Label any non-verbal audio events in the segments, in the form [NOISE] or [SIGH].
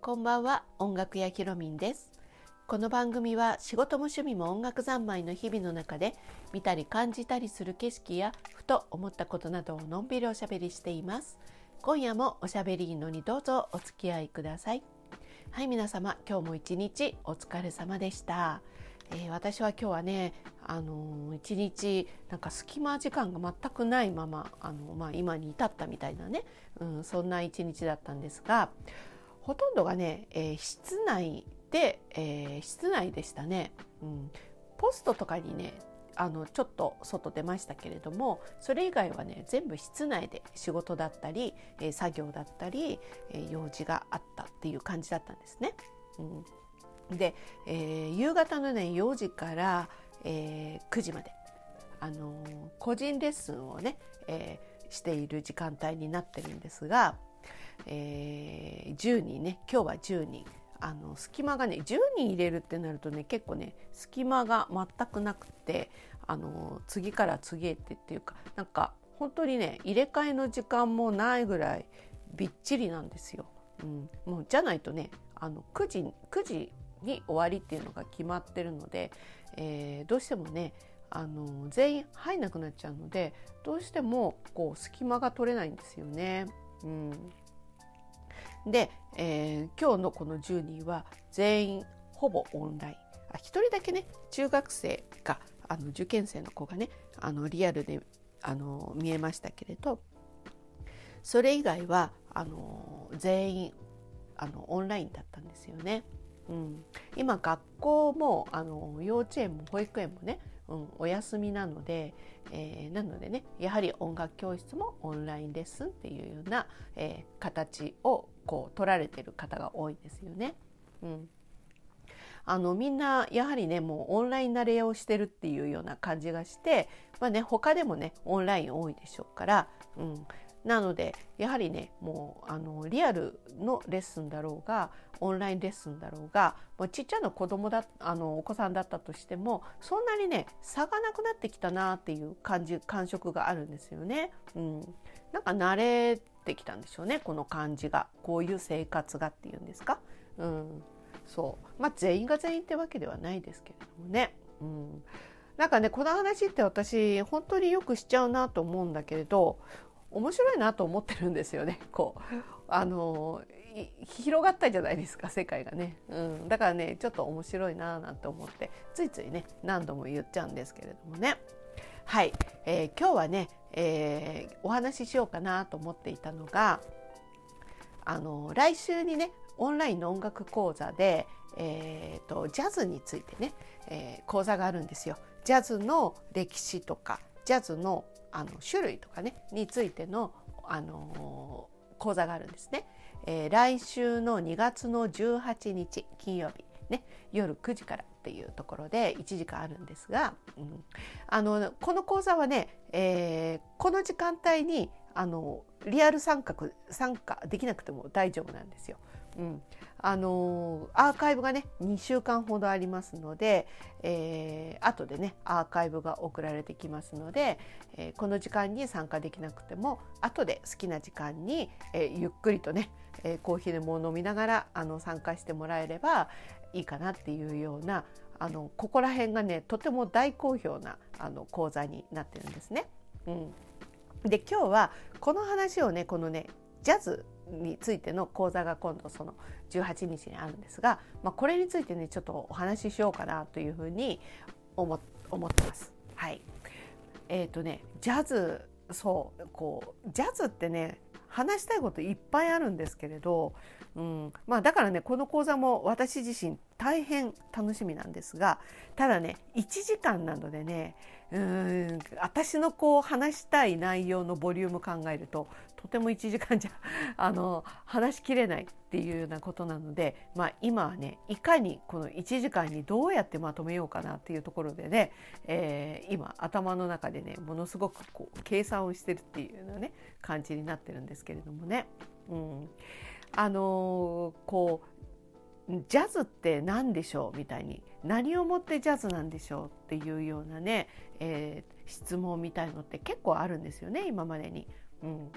こんばんは音楽屋ひろみんです。この番組は仕事も趣味も音楽三昧の日々の中で見たり感じたりする景色やふと思ったことなどをのんびりおしゃべりしています。今夜もおしゃべりのにどうぞお付き合いください。はい皆様今日も一日お疲れ様でした、えー、私は今日はねあの一日なんか隙間時間が全くないままあの、まあ、今に至ったみたいなね、うん、そんな一日だったんですがほとんどがね、えー、室内で、えー、室内でしたね、うん、ポストとかにねあのちょっと外出ましたけれどもそれ以外はね全部室内で仕事だったり、えー、作業だったり、えー、用事があったっていう感じだったんですね。うん、で、えー、夕方のね4時から、えー、9時まで、あのー、個人レッスンをね、えー、している時間帯になってるんですが、えー、10人ね今日は10人。あの隙間がね10人入れるってなるとね結構ね隙間が全くなくてあの次から次へってっていうかなんか本当にね入れ替えの時間もないぐらいびっちりなんですよ。うん、もうじゃないとねあの9時 ,9 時に終わりっていうのが決まってるので、えー、どうしてもねあの全員入んなくなっちゃうのでどうしてもこう隙間が取れないんですよね。うん、で、えー、今日のこの10人は全員ほぼオンラインあ1人だけね中学生があの受験生の子がねあのリアルであの見えましたけれどそれ以外はあの全員あのオンラインだったんですよね。うん、今学校もあの幼稚園も保育園もね、うん、お休みなので、えー、なのでねやはり音楽教室もオンラインレッスンっていうような、えー、形をこう取られてる方が多いですよね。うん、あのみんなやはりねもうオンライン慣れをしてるっていうような感じがして、まあね、他でもねオンライン多いでしょうから、うん、なのでやはりねもうあのリアルのレッスンだろうがオンラインレッスンだろうがもうちっちゃな子供だあのお子さんだったとしてもそんなにね差がなくなってきたなっていう感じ感触があるんですよね。うん、なんか慣れてきたんでしょうねこの感じがこういう生活がっていうんですか。うん、そうまあ全員が全員ってわけではないですけれどもね。うんなんかねこの話って私本当によくしちゃうなと思うんだけれど面白いなと思ってるんですよね。[LAUGHS] こうあの広がったじゃないですか世界がね、うん、だからねちょっと面白いななんて思ってついついね何度も言っちゃうんですけれどもねはい、えー、今日はね、えー、お話ししようかなと思っていたのがあの来週にねオンラインの音楽講座で、えーと、ジャズについてね、えー、講座があるんですよ。ジャズの歴史とかジャズのあの種類とかねについての、あの、講座があるんですね。えー、来週の2月の18日金曜日ね夜9時からっていうところで1時間あるんですが、うん、あのこの講座はね、えー、この時間帯にあのリアル参加参加できなくても大丈夫なんですよ。うん、あのアーカイブがね2週間ほどありますので、えー、後でねアーカイブが送られてきますので、えー、この時間に参加できなくても後で好きな時間に、えー、ゆっくりとね、えー、コーヒーでも飲みながらあの参加してもらえればいいかなっていうようなあのここら辺がねとても大好評なあの講座になってるんですね。うん、で今日はこの話をねこのねジャズについての講座が今度その18日にあるんですが、まあ、これについてねちょっとお話ししようかなというふうに思思ってます。はい、えっ、ー、とねジャズそうこうジャズってね話したいこといっぱいあるんですけれど、うんまあ、だからねこの講座も私自身大変楽しみなんですがただね1時間なのでねうん私のこう話したい内容のボリューム考えるととても1時間じゃ [LAUGHS] あの話しきれないっていうようなことなので、まあ、今はねいかにこの1時間にどうやってまとめようかなっていうところでね、えー、今頭の中でねものすごくこう計算をしてるっていうようなね感じになってるんですけれどもね。うん、あのー、こうジャズって何でしょう？みたいに。何をもってジャズなんでしょう？っていうようなね、えー、質問みたいのって結構あるんですよね今までに。うん。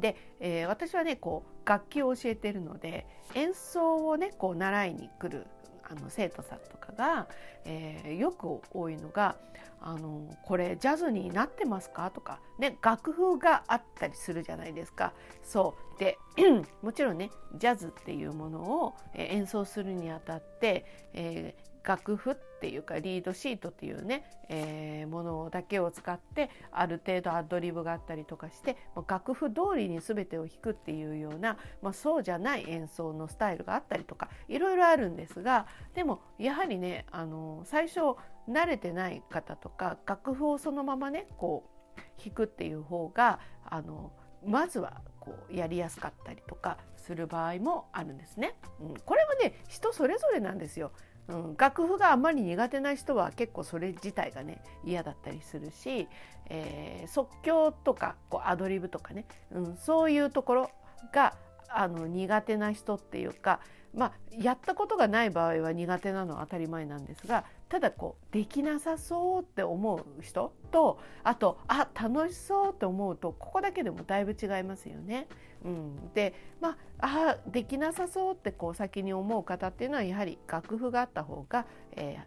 で、えー、私はねこう楽器を教えてるので演奏をねこう習いに来るあの生徒さんとかが、えー、よく多いのがあの「これジャズになってますか?」とか、ね、楽譜があったりするじゃないですか。そうで [CLEARS THROAT] もちろんねジャズっていうものを演奏するにあたって、えー、楽譜っていうかリードシートっていうね、えー、ものだけを使ってある程度アドリブがあったりとかして楽譜通りに全てを弾くっていうような、まあ、そうじゃない演奏のスタイルがあったりとかいろいろあるんですがでもやはりねあの最初慣れてない方とか楽譜をそのままねこう弾くっていう方があのまずはこうやりやすかったりとかする場合もあるんですね。うん、これはね人それぞれなんですよ。うん、楽譜があまり苦手な人は結構それ自体がね嫌だったりするし、えー、即興とかこうアドリブとかね、うん、そういうところがあの苦手な人っていうか、まあ、やったことがない場合は苦手なのは当たり前なんですがただこうできなさそうって思う人とあとあ楽しそうって思うとここだけでもだいぶ違いますよね。うん、でまああできなさそうってこう先に思う方っていうのはやはり楽譜があった方が、え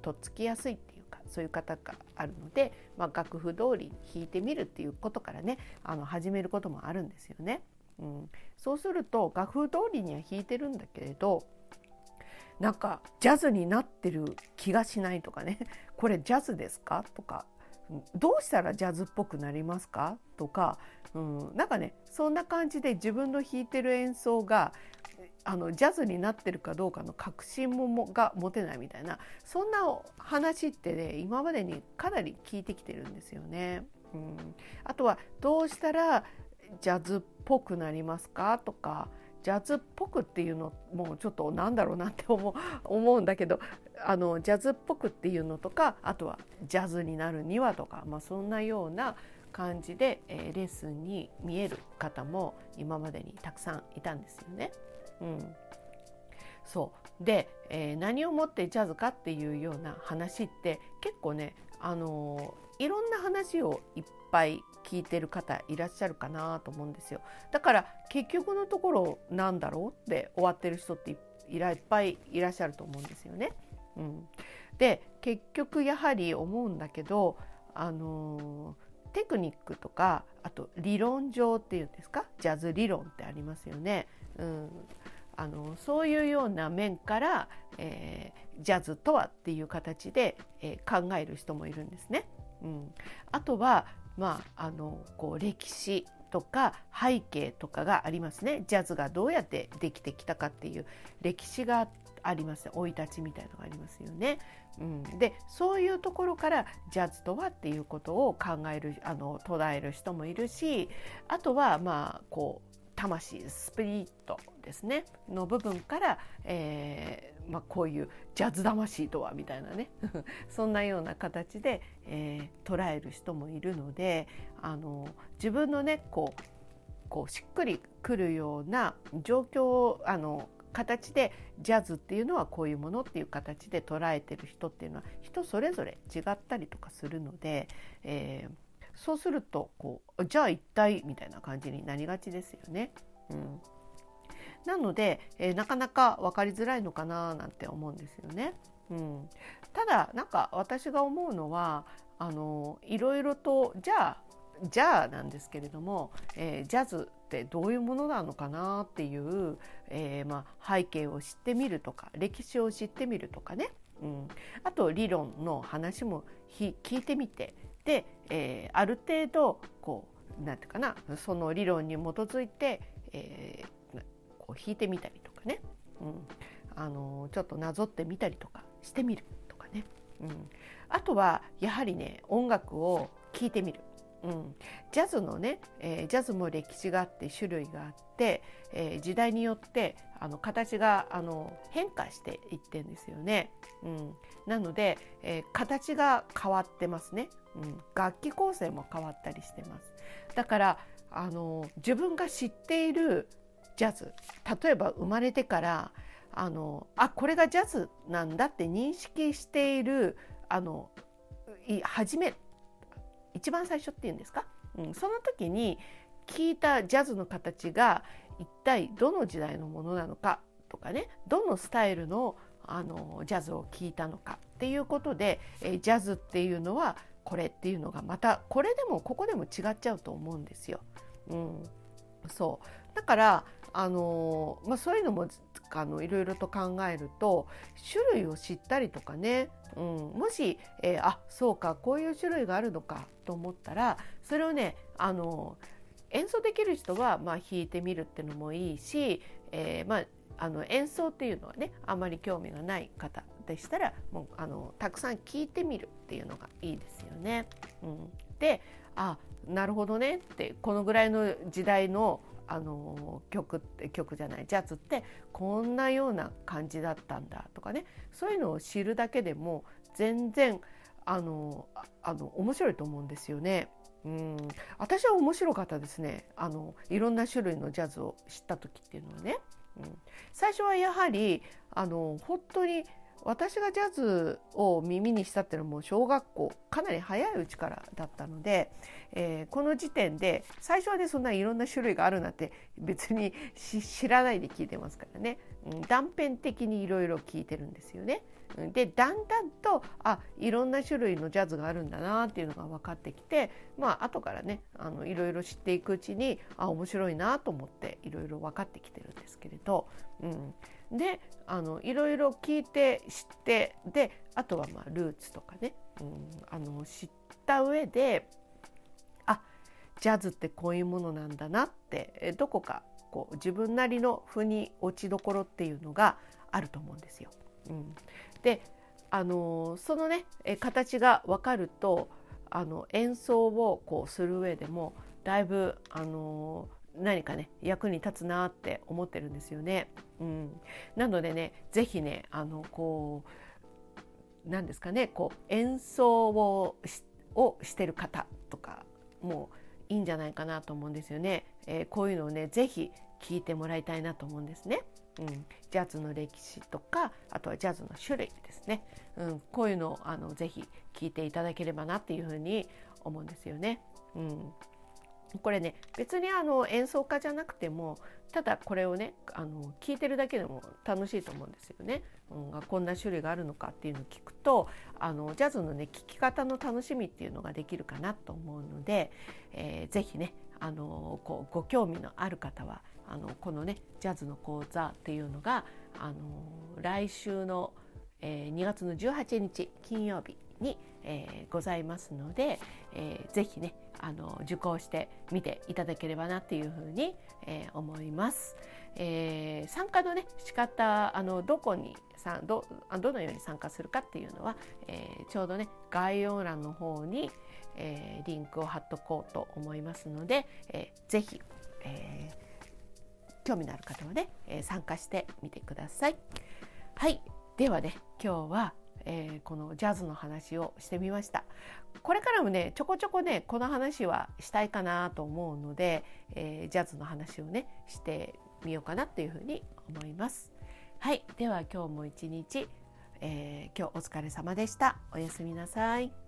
ー、とっつきやすいっていうかそういう方があるので、まあ、楽譜通り弾いてみるっていうことからねあの始めることもあるんですよね。うん、そうすると楽譜通りには弾いてるんだけれどなんかジャズになってる気がしないとかね。[LAUGHS] これジャズですか？とか。どうしたらジャズっぽくなりますか？とか、うん、なんかねそんな感じで自分の弾いてる演奏があのジャズになってるかどうかの確信ももが持てないみたいな。そんな話ってね今までにかなり聞いてきてるんですよね。うん、あとはどうしたらジャズっぽくなりますか？とか。ジャズっぽくっていうのもちょっとなんだろうなって思う [LAUGHS] 思うんだけどあのジャズっぽくっていうのとかあとはジャズになるにはとか、まあ、そんなような感じで、えー、レッスンに見える方も今までにたくさんいたんですよね。うん、そう。で、えー、何をもってジャズかっていうような話って結構ね、あのー、いろんな話をいっぱい聞いてる方いらっしゃるかなと思うんですよ。だから結局のところなんだろうって終わってる人っていっぱいいらっしゃると思うんですよね。うん、で結局やはり思うんだけどあのテクニックとかあと理論上っていうんですか？ジャズ理論ってありますよね。うん、あのそういうような面から、えー、ジャズとはっていう形で、えー、考える人もいるんですね。うん、あとはまあ、あのこう歴史とか背景とかがありますね。ジャズがどうやってできてきたかっていう歴史があります生い立ちみたいのがありますよね。うん、でそういうところからジャズとはっていうことを考えるあの捉える人もいるしあとはまあこう魂スピリットですね。の部分から、えーまあ、こういうジャズ魂とはみたいなね [LAUGHS] そんなような形で、えー、捉える人もいるのであの自分のねこうこうしっくりくるような状況あの形でジャズっていうのはこういうものっていう形で捉えてる人っていうのは人それぞれ違ったりとかするので、えーそうするとこうじゃあ一体みたいな感じになりがちですよね。うん、なので、えー、なかなか分かりづらいのかななんて思うんですよね。うん、ただなんか私が思うのはあのいろいろとじゃあじゃあなんですけれども、えー、ジャズってどういうものなのかなっていう、えー、まあ、背景を知ってみるとか歴史を知ってみるとかね、うん、あと理論の話も聞いてみて。で、えー、ある程度こうなんていうかなその理論に基づいて、えー、こう弾いてみたりとかね、うん、あのちょっとなぞってみたりとかしてみるとかね、うん、あとはやはりね音楽を聴いてみる。うん、ジャズのね、えー、ジャズも歴史があって種類があって、えー、時代によってあの形があの変化していってんですよね。うん、なので、えー、形が変わってますね。うん、楽器構成も変わったりしてます。だからあの自分が知っているジャズ。例えば生まれてからあのあこれがジャズなんだって認識しているあの初め一番最初っていうんですか、うん、その時に聞いたジャズの形が一体どの時代のものなのかとかねどのスタイルのあのジャズを聴いたのかっていうことで、えジャズっていうのはこれっていうのがまたこれでもここでも違っちゃうと思うんですよ。うん、そう。だからあのまあ、そういうのもあのいろいろと考えると種類を知ったりとかね、うん、もし、えー、あそうかこういう種類があるのかと思ったらそれをねあの演奏できる人は、まあ、弾いてみるっていうのもいいし、えーまあ、あの演奏っていうのはねあまり興味がない方でしたらもうあのたくさん聴いてみるっていうのがいいですよね。うん、であなるほどねってこのぐらいの時代のあの曲って曲じゃないジャズってこんなような感じだったんだとかねそういうのを知るだけでも全然あのあの面白いと思うんですよね。うん私は面白かったですねあのいろんな種類のジャズを知った時っていうのはね。うん、最初はやはりあの本当に私がジャズを耳にしたっていうのも小学校かなり早いうちからだったので、えー、この時点で最初はねそんないろんな種類があるなんて [LAUGHS] 別に知らないで聞いてますからね、うん、断片的にいろいろ聞いてるんですよね。でだんだんとあいろんな種類のジャズがあるんだなっていうのが分かってきてまあ後からねあのいろいろ知っていくうちにあ面白いなと思っていろいろ分かってきてるんですけれど、うん、であのいろいろ聞いて知ってであとはまあルーツとかね、うん、あの知った上であジャズってこういうものなんだなってどこかこう自分なりの腑に落ちどころっていうのがあると思うんですよ。うん、であのそのね形が分かるとあの演奏をこうする上でもだいぶあの何かね役に立つなって思ってるんですよね。うん、なのでね是非ねあのこう何ですかねこう演奏をしをしてる方とかもいいんじゃないかなと思うんですよね。えー、こういうのをね是非聞いてもらいたいなと思うんですね。うん、ジャズの歴史とかあとはジャズの種類ですね、うん、こういうのをあのぜひ聞いていただければなっていうふうに思うんですよね。うん、これね別にあの演奏家じゃなくてもただこれをねあの聞いてるだけでも楽しいと思うんですよね。うん、こんな種類があるのかっていうのを聞くとあのジャズのね聴き方の楽しみっていうのができるかなと思うので、えー、ぜひねあのこうご興味のある方はあのこのねジャズの講座っていうのがあの来週の、えー、2月の18日金曜日に、えー、ございますので、えー、ぜひねあの受講してみていただければなっていうふうに、えー、思います。えー、参加のね仕方あのどこにさどどのように参加するかっていうのは、えー、ちょうどね概要欄の方に、えー、リンクを貼っとこうと思いますので、えー、ぜひ、えー、興味のある方はね、えー、参加してみてください。はいではね今日はえー、このジャズの話をしてみました。これからもねちょこちょこねこの話はしたいかなと思うので、えー、ジャズの話をねしてみようかなというふうに思います。はいでは今日も一日、えー、今日お疲れ様でした。おやすみなさい。